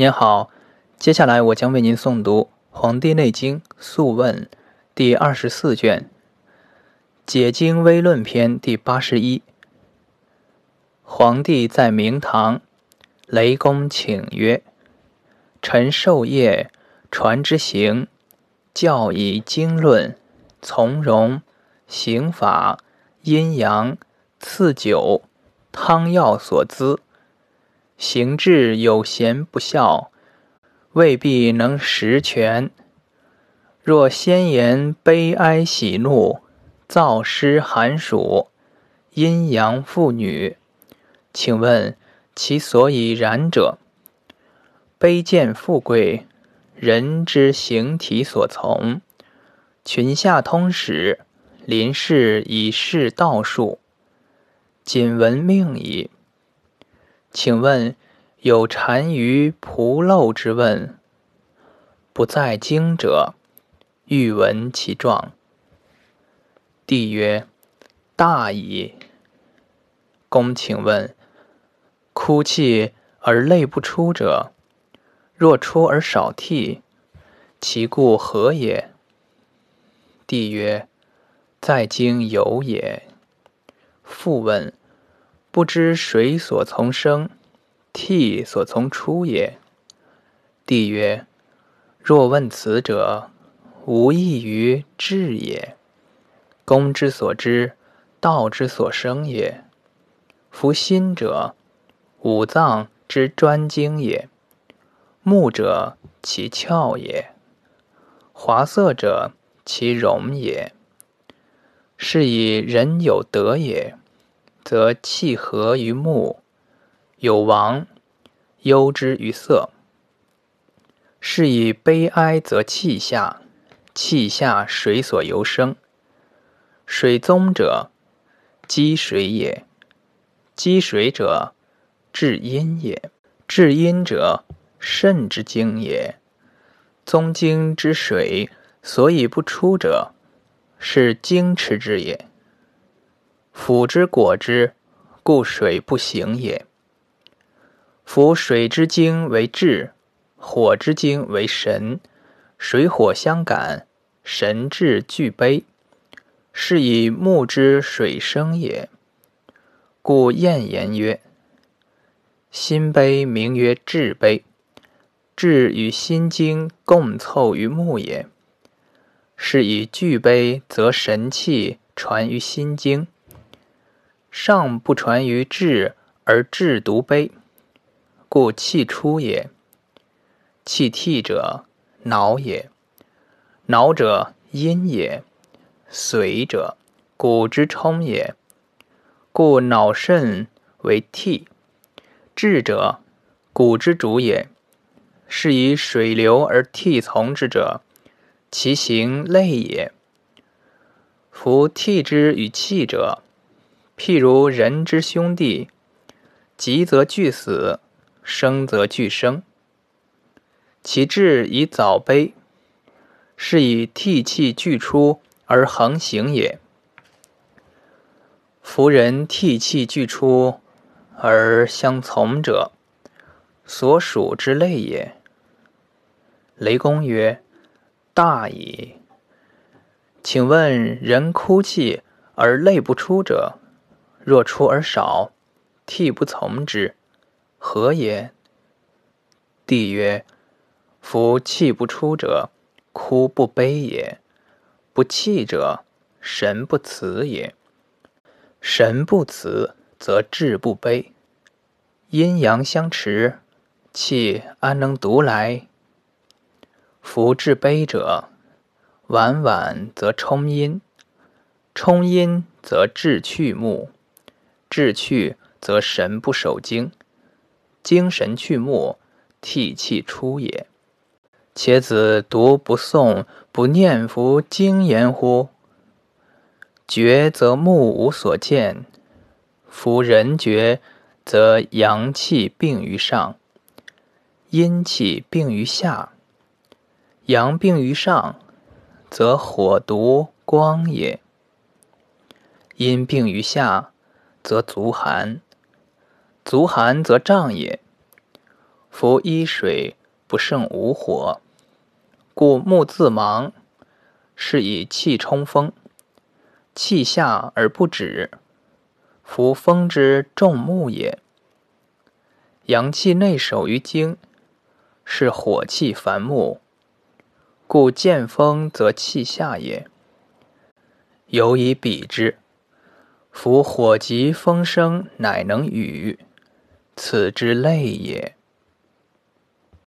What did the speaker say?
您好，接下来我将为您诵读《黄帝内经·素问》第二十四卷《解经微论篇》第八十一。皇帝在明堂，雷公请曰：“臣授业，传之行，教以经论，从容，刑法，阴阳，赐酒，汤药所资。”行志有贤不肖，未必能实全。若先言悲哀喜怒，燥湿寒暑，阴阳妇女，请问其所以然者？卑贱富贵，人之形体所从。群下通史，临事以示道术，仅闻命矣。请问有单于仆陋之问，不在经者，欲闻其状。帝曰：大矣。公请问：哭泣而泪不出者，若出而少涕，其故何也？帝曰：在经有也。复问。不知水所从生，涕所从出也。帝曰：若问此者，无异于智也。公之所知，道之所生也。夫心者，五脏之专精也。目者，其窍也。华色者，其容也。是以人有德也。则气和于目，有亡，忧之于色。是以悲哀则气下，气下水所由生。水宗者，积水也；积水者，至阴也；至阴者，肾之精也。宗经之水所以不出者，是精持之也。辅之果之，故水不行也。夫水之精为志，火之精为神，水火相感，神志俱悲，是以木之水生也。故谚言曰：“心悲名曰志悲，志与心经共凑于目也。是以俱悲，则神气传于心经。”上不传于志，而志独悲，故气出也。气涕者，脑也；脑者，阴也；髓者，骨之充也。故脑肾为涕。志者，骨之主也。是以水流而涕从之者，其行类也。夫涕之与气者。譬如人之兄弟，急则俱死，生则俱生。其志以早悲，是以涕气俱出而恒行也。夫人涕气俱出而相从者，所属之类也。雷公曰：“大矣。请问人哭泣而泪不出者？”若出而少，涕不从之，何也？帝曰：夫气不出者，哭不悲也；不气者，神不辞也。神不辞，则志不悲。阴阳相持，气安能独来？夫志悲者，晚晚则冲阴，冲阴则志去目。志去则神不守经，精神去目，涕气出也。且子独不诵不念夫经言乎？觉则目无所见，夫人觉则阳气病于上，阴气病于下。阳病于上，则火毒光也；阴病于下。则足寒，足寒则胀也。夫一水不胜无火，故木自芒，是以气冲风。气下而不止，夫风之重木也。阳气内守于精，是火气繁木，故见风则气下也。有以比之，夫火急风生，乃能与，此之类也。